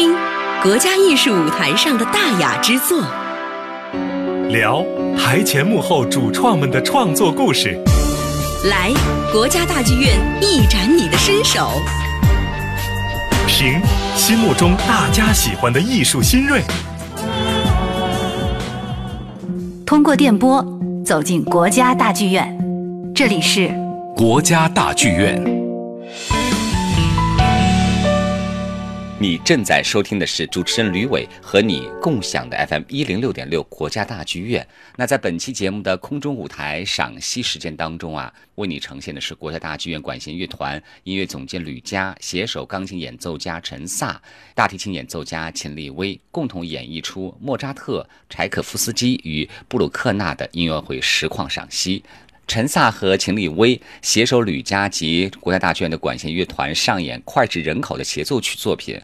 听国家艺术舞台上的大雅之作，聊台前幕后主创们的创作故事。来国家大剧院一展你的身手，评心目中大家喜欢的艺术新锐。通过电波走进国家大剧院，这里是国家大剧院。你正在收听的是主持人吕伟和你共享的 FM 一零六点六国家大剧院。那在本期节目的空中舞台赏析时间当中啊，为你呈现的是国家大剧院管弦乐团音乐总监吕嘉、携手钢琴演奏家陈萨、大提琴演奏家秦立威共同演绎出莫扎特、柴可夫斯基与布鲁克纳的音乐会实况赏析。陈萨和秦立威携手吕嘉及国家大剧院的管弦乐团上演脍炙人口的协奏曲作品。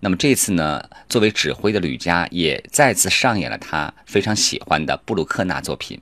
那么这次呢，作为指挥的吕嘉也再次上演了他非常喜欢的布鲁克纳作品。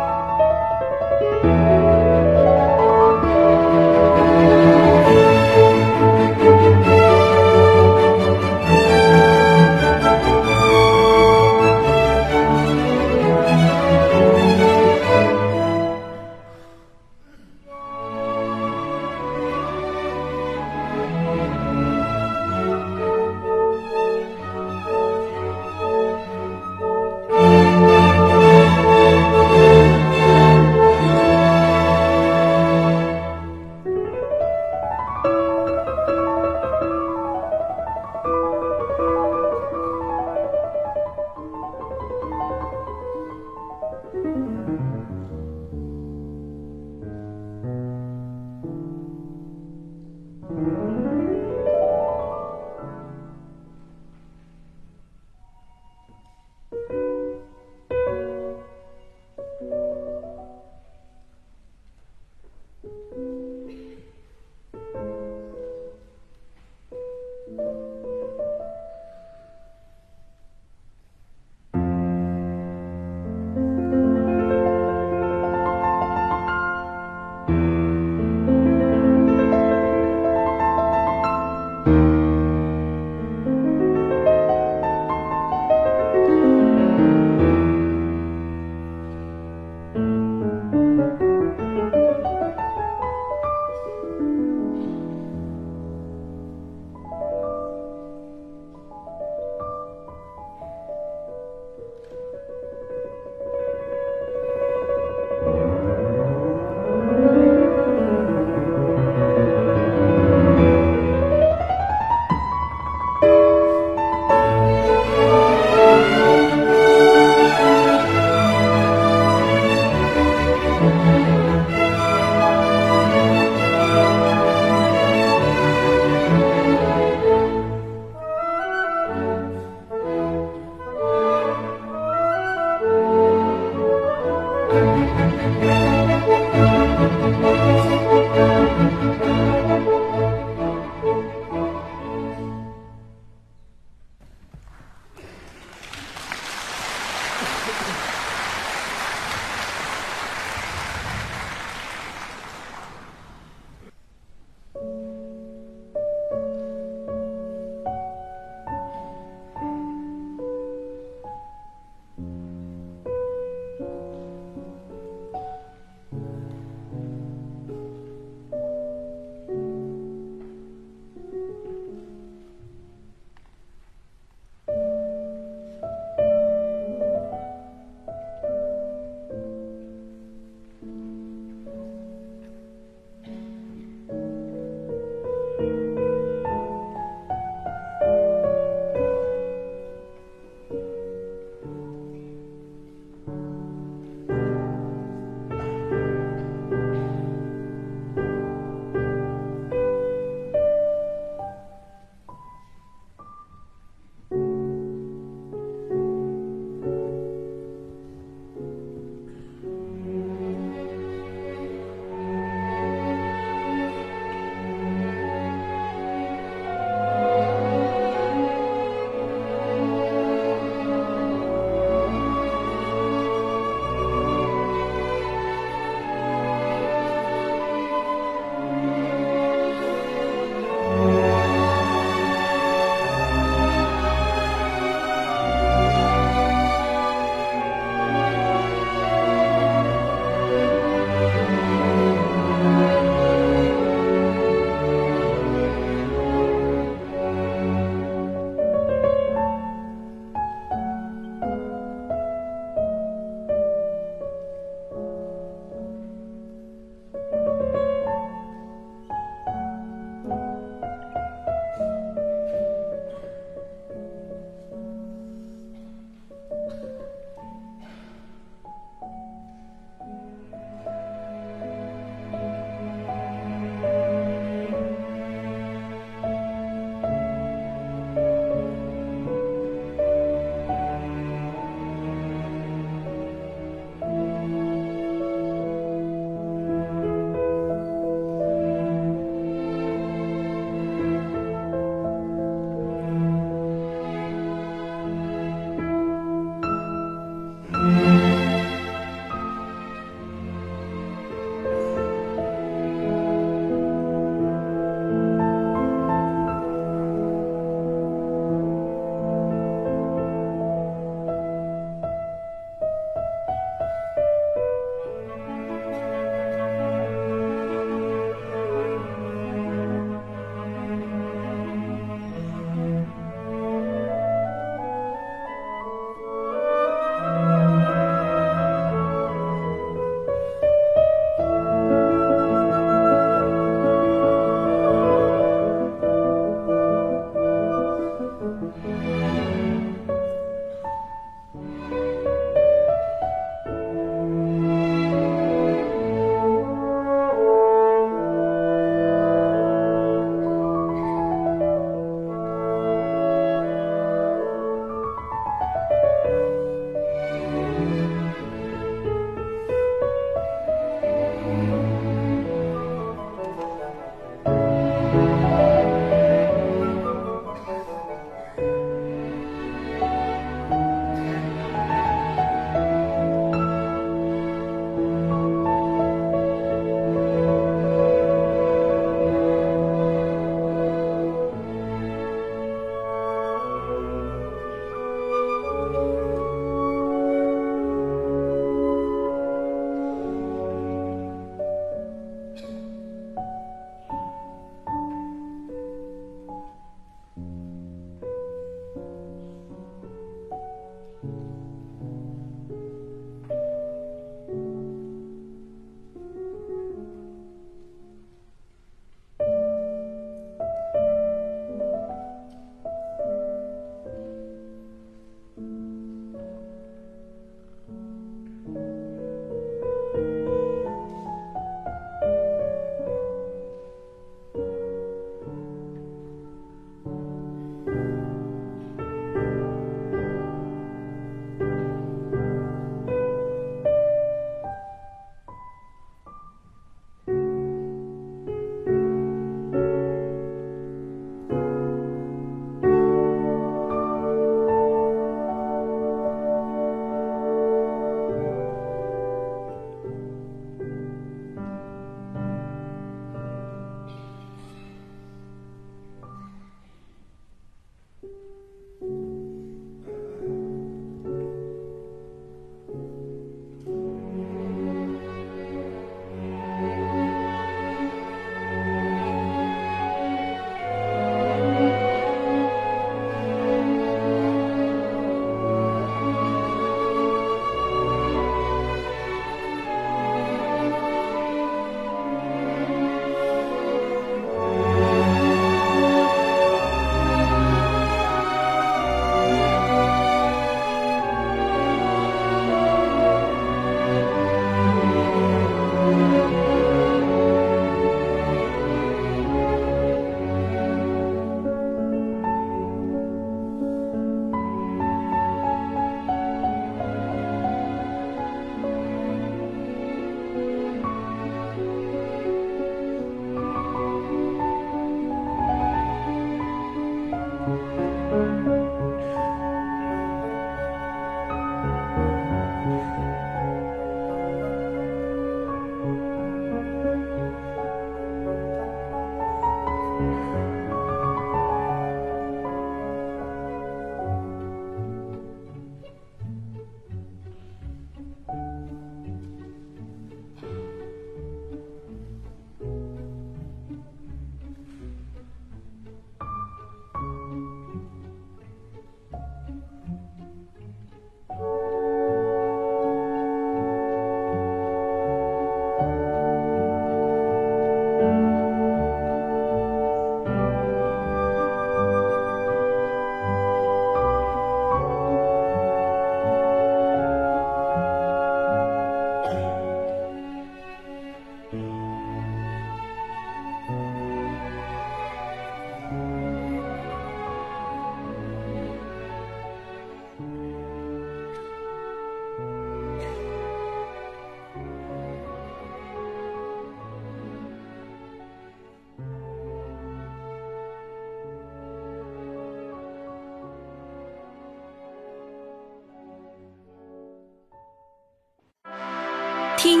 听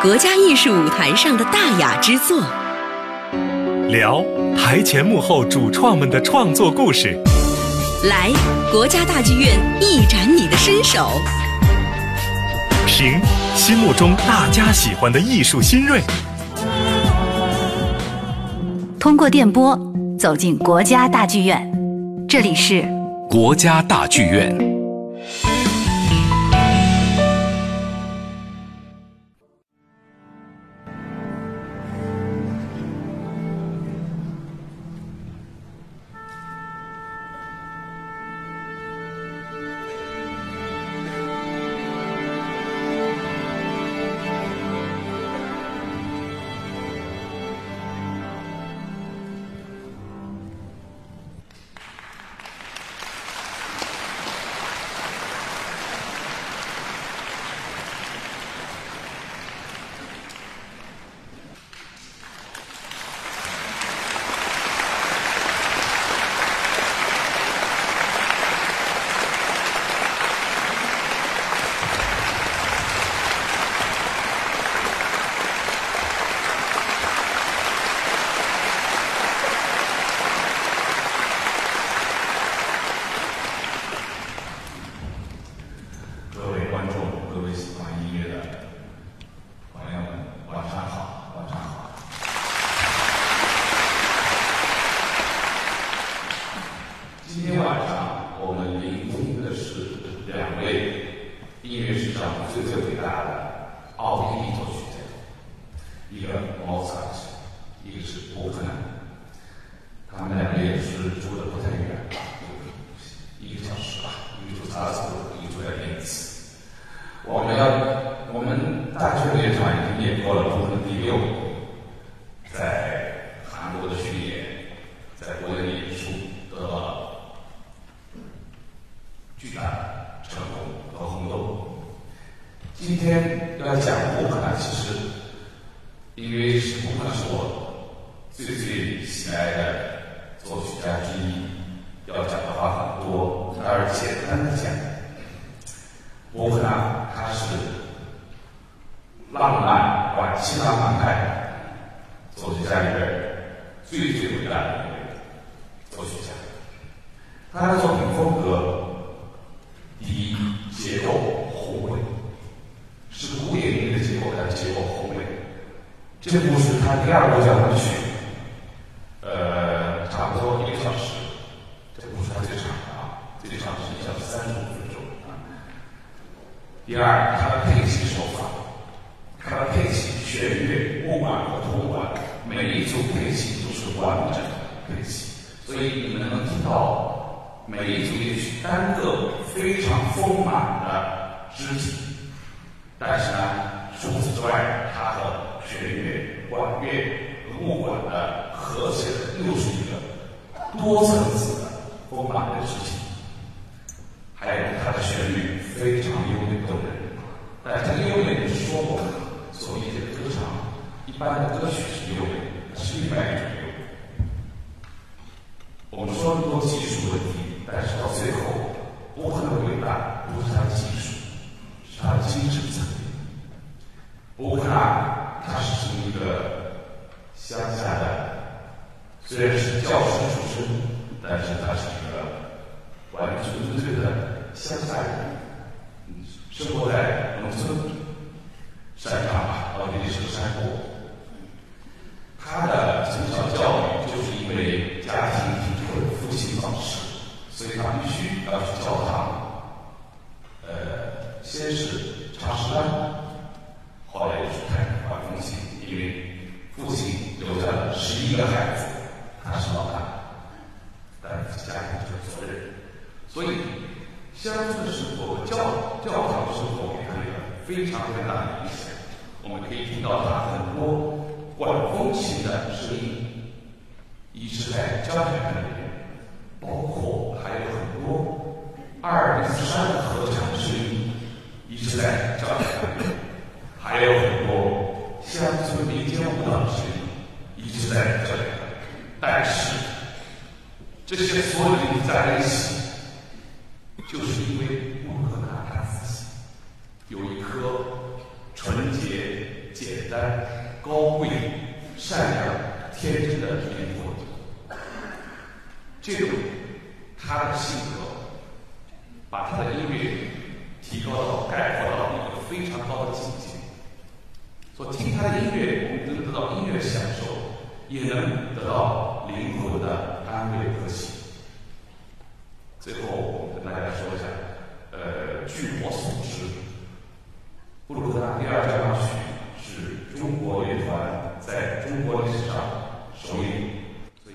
国家艺术舞台上的大雅之作，聊台前幕后主创们的创作故事，来国家大剧院一展你的身手，评心目中大家喜欢的艺术新锐，通过电波走进国家大剧院。这里是国家大剧院。Awesome. 乡下的，虽然是教师出身，但是他是一个完全纯粹的乡下人，生活在农村山上吧，到底是个山货。他的从小教育就是因为家庭贫困，父亲早逝，所以他必须要去教堂。呃，先是唱诗班。一个孩子，他是老大，但是家庭就是责任。所以，乡村生活、教教堂生活给他一个非常非常大的影响。我们可以听到他很多管风琴的声音，一直在交响乐里面，包括还有很多二零三合唱的声音，一直在交响乐里面，还有很多乡村民间舞蹈的声音。一直在这里但是这些所有的人在一起就是因为乌克看他自己有一颗纯洁简单高贵善良天真的灵魂这种他的性格把他的音乐提高到概括到了一个非常高的境界。所听他的音乐我们能得到音乐的享受。也能得到灵魂的安慰和喜。最后，我跟大家说一下，呃，据我所知，布鲁克纳第二交响曲是中国乐团在中国历史上首演。所以，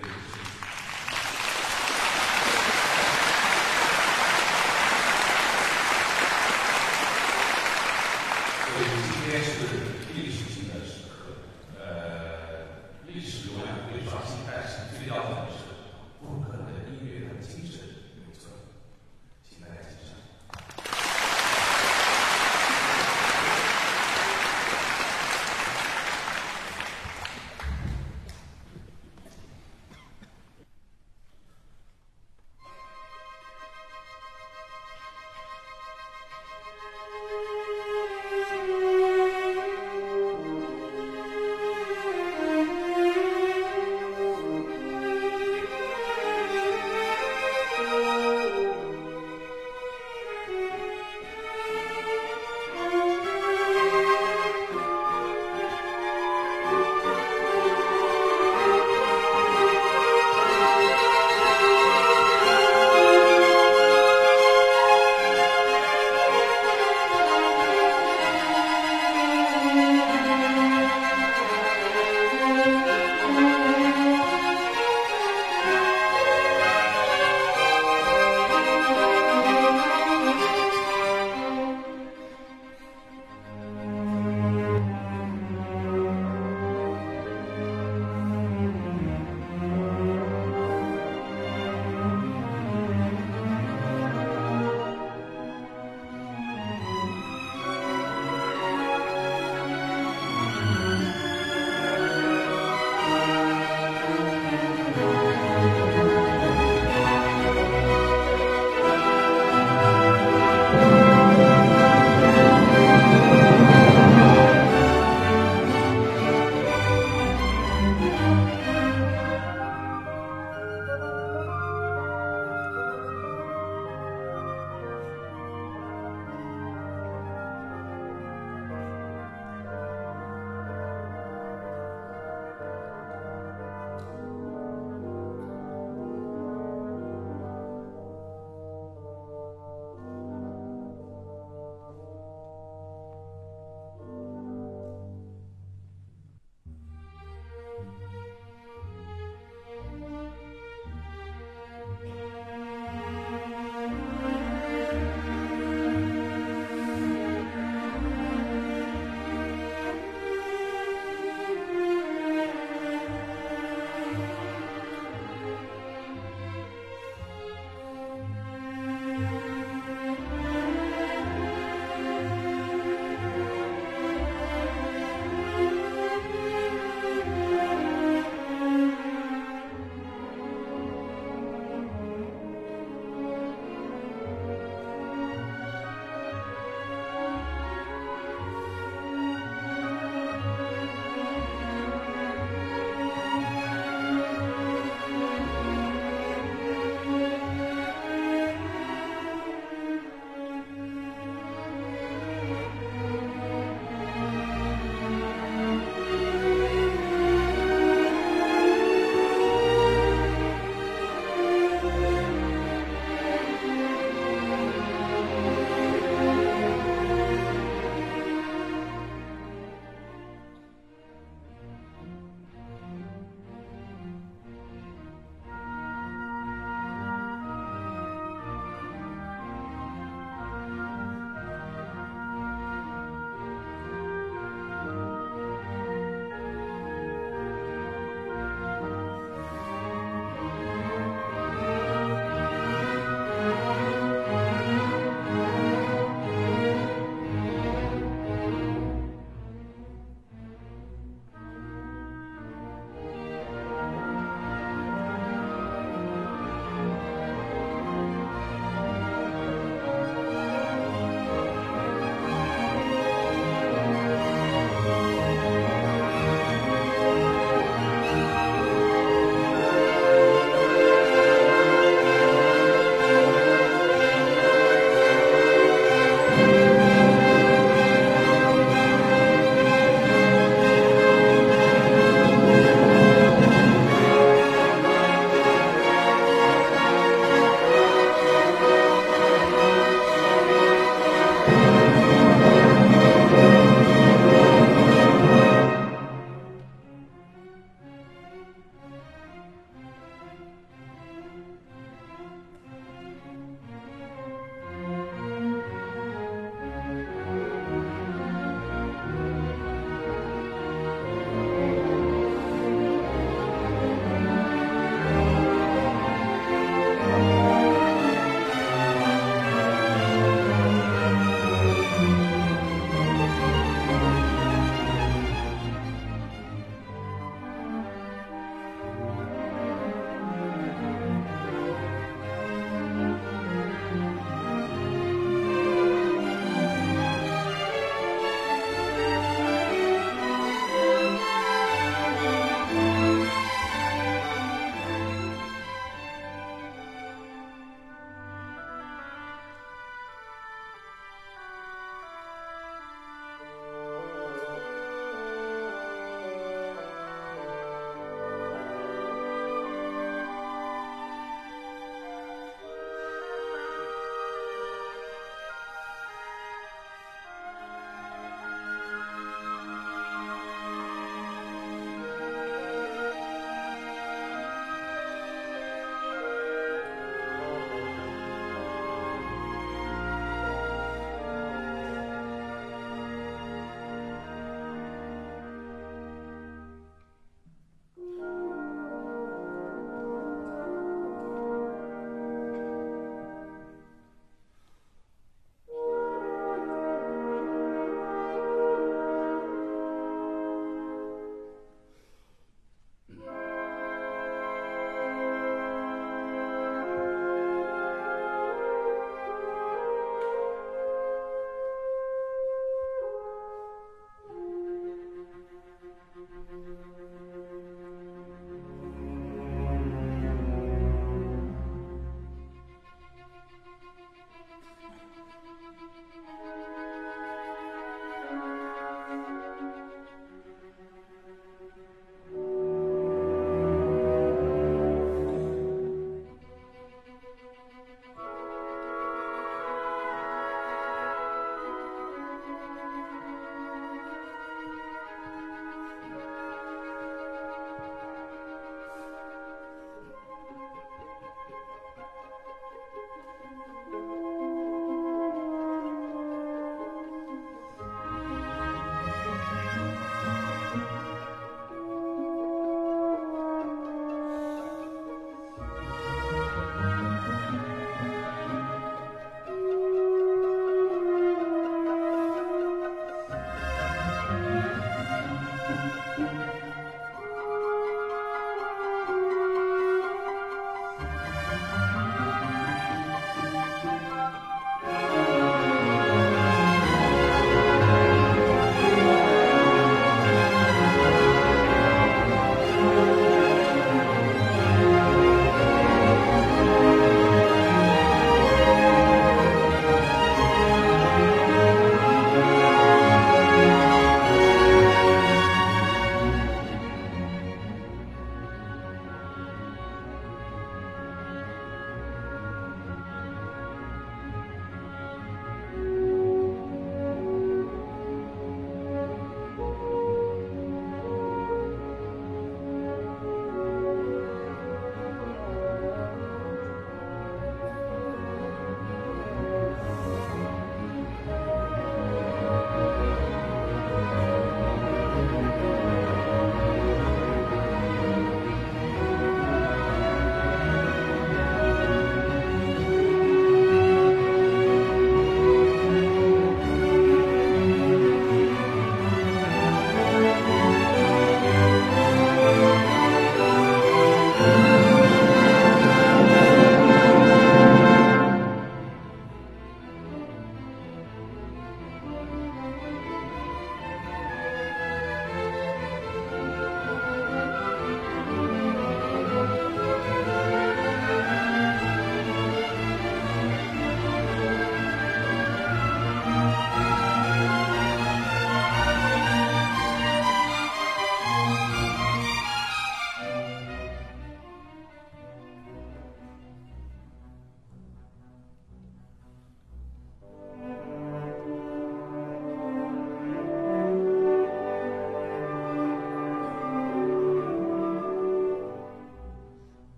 所以今天是历史性的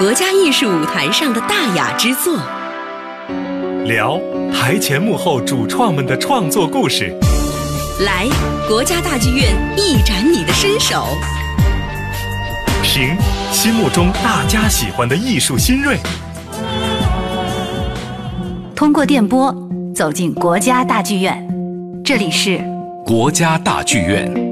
国家艺术舞台上的大雅之作，聊台前幕后主创们的创作故事，来国家大剧院一展你的身手，评心目中大家喜欢的艺术新锐，通过电波走进国家大剧院。这里是国家大剧院。